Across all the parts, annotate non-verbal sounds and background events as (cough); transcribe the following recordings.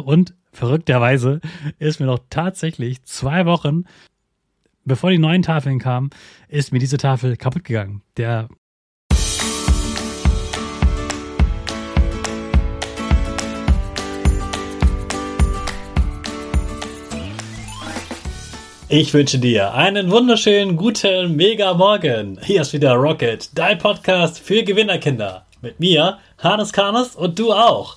Und verrückterweise ist mir noch tatsächlich zwei Wochen, bevor die neuen Tafeln kamen, ist mir diese Tafel kaputt gegangen. Der Ich wünsche dir einen wunderschönen guten Mega Morgen. Hier ist wieder Rocket, dein Podcast für Gewinnerkinder. Mit mir, Hannes Karnes und du auch.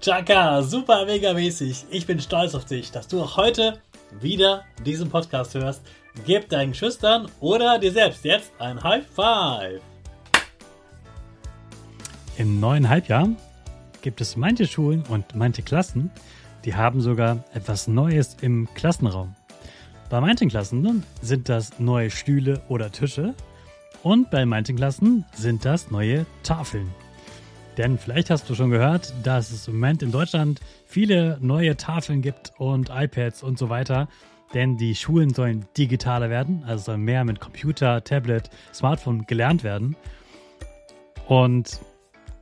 Chaka, super mega mäßig. Ich bin stolz auf dich, dass du auch heute wieder diesen Podcast hörst. Gib deinen Schüchtern oder dir selbst jetzt ein High Five. Im neuen Halbjahr gibt es manche Schulen und manche Klassen, die haben sogar etwas Neues im Klassenraum. Bei manchen Klassen sind das neue Stühle oder Tische und bei manchen Klassen sind das neue Tafeln. Denn vielleicht hast du schon gehört, dass es im Moment in Deutschland viele neue Tafeln gibt und iPads und so weiter. Denn die Schulen sollen digitaler werden, also soll mehr mit Computer, Tablet, Smartphone gelernt werden. Und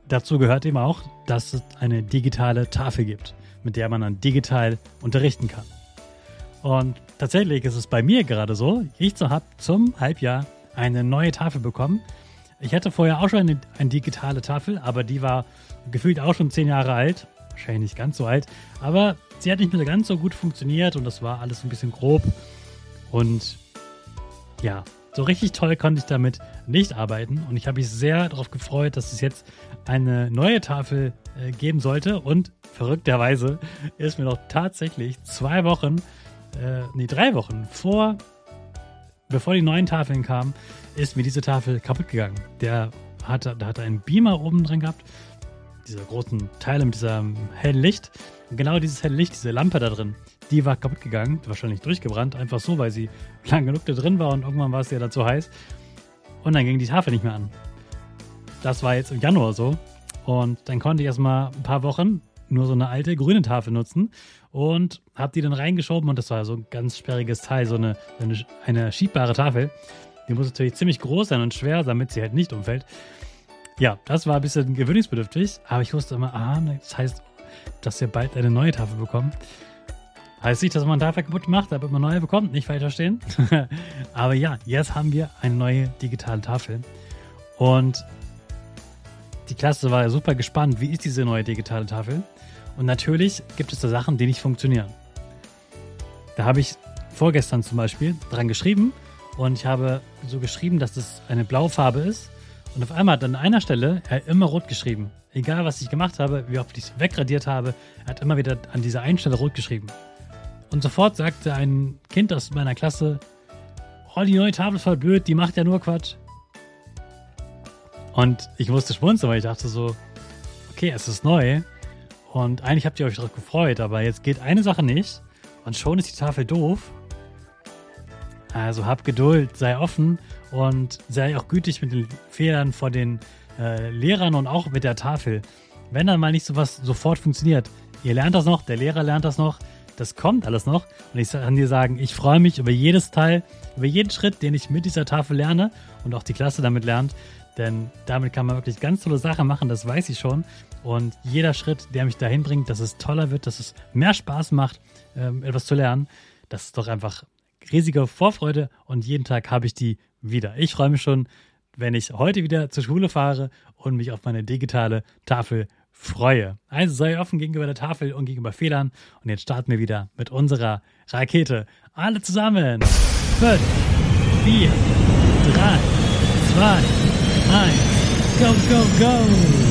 dazu gehört eben auch, dass es eine digitale Tafel gibt, mit der man dann digital unterrichten kann. Und tatsächlich ist es bei mir gerade so, ich habe zum Halbjahr eine neue Tafel bekommen, ich hatte vorher auch schon eine, eine, digitale Tafel, aber die war gefühlt auch schon zehn Jahre alt. Wahrscheinlich nicht ganz so alt. Aber sie hat nicht mehr ganz so gut funktioniert und das war alles ein bisschen grob. Und ja, so richtig toll konnte ich damit nicht arbeiten. Und ich habe mich sehr darauf gefreut, dass es jetzt eine neue Tafel äh, geben sollte. Und verrückterweise ist mir noch tatsächlich zwei Wochen, äh, nee, drei Wochen vor bevor die neuen Tafeln kamen, ist mir diese Tafel kaputt gegangen. Der hatte, da hatte einen Beamer oben drin gehabt, diese großen Teile mit diesem hellen Licht. Und genau dieses helle Licht, diese Lampe da drin, die war kaputt gegangen, wahrscheinlich durchgebrannt, einfach so, weil sie (laughs) lang genug da drin war und irgendwann war es ja dann zu heiß. Und dann ging die Tafel nicht mehr an. Das war jetzt im Januar so. Und dann konnte ich erstmal ein paar Wochen nur so eine alte grüne Tafel nutzen und habe die dann reingeschoben und das war so ein ganz sperriges Teil, so eine, eine, eine schiebbare Tafel. Die muss natürlich ziemlich groß sein und schwer, damit sie halt nicht umfällt. Ja, das war ein bisschen gewöhnungsbedürftig, aber ich wusste immer, ah, das heißt, dass wir bald eine neue Tafel bekommen. Heißt nicht, dass man Tafel kaputt macht, damit man neue bekommt, nicht falsch verstehen. (laughs) aber ja, jetzt haben wir eine neue digitale Tafel. Und die Klasse war super gespannt, wie ist diese neue digitale Tafel? Und natürlich gibt es da Sachen, die nicht funktionieren. Da habe ich vorgestern zum Beispiel dran geschrieben und ich habe so geschrieben, dass es eine Blaufarbe ist Und auf einmal hat an einer Stelle er immer rot geschrieben. Egal, was ich gemacht habe, wie oft ich es wegradiert habe, er hat immer wieder an dieser einen Stelle rot geschrieben. Und sofort sagte ein Kind aus meiner Klasse, oh, die neue Tafel ist voll blöd, die macht ja nur Quatsch. Und ich musste schmunzeln, weil ich dachte so, okay, es ist neu. Und eigentlich habt ihr euch darauf gefreut, aber jetzt geht eine Sache nicht und schon ist die Tafel doof. Also hab Geduld, sei offen und sei auch gütig mit den Fehlern vor den äh, Lehrern und auch mit der Tafel. Wenn dann mal nicht so was sofort funktioniert, ihr lernt das noch, der Lehrer lernt das noch, das kommt alles noch. Und ich kann dir sagen, ich freue mich über jedes Teil, über jeden Schritt, den ich mit dieser Tafel lerne und auch die Klasse damit lernt. Denn damit kann man wirklich ganz tolle Sachen machen, das weiß ich schon. Und jeder Schritt, der mich dahin bringt, dass es toller wird, dass es mehr Spaß macht, ähm, etwas zu lernen, das ist doch einfach riesige Vorfreude und jeden Tag habe ich die wieder. Ich freue mich schon, wenn ich heute wieder zur Schule fahre und mich auf meine digitale Tafel freue. Also sei offen gegenüber der Tafel und gegenüber Fehlern. Und jetzt starten wir wieder mit unserer Rakete. Alle zusammen. 5, 4, 3, 2, 1. Go, go, go!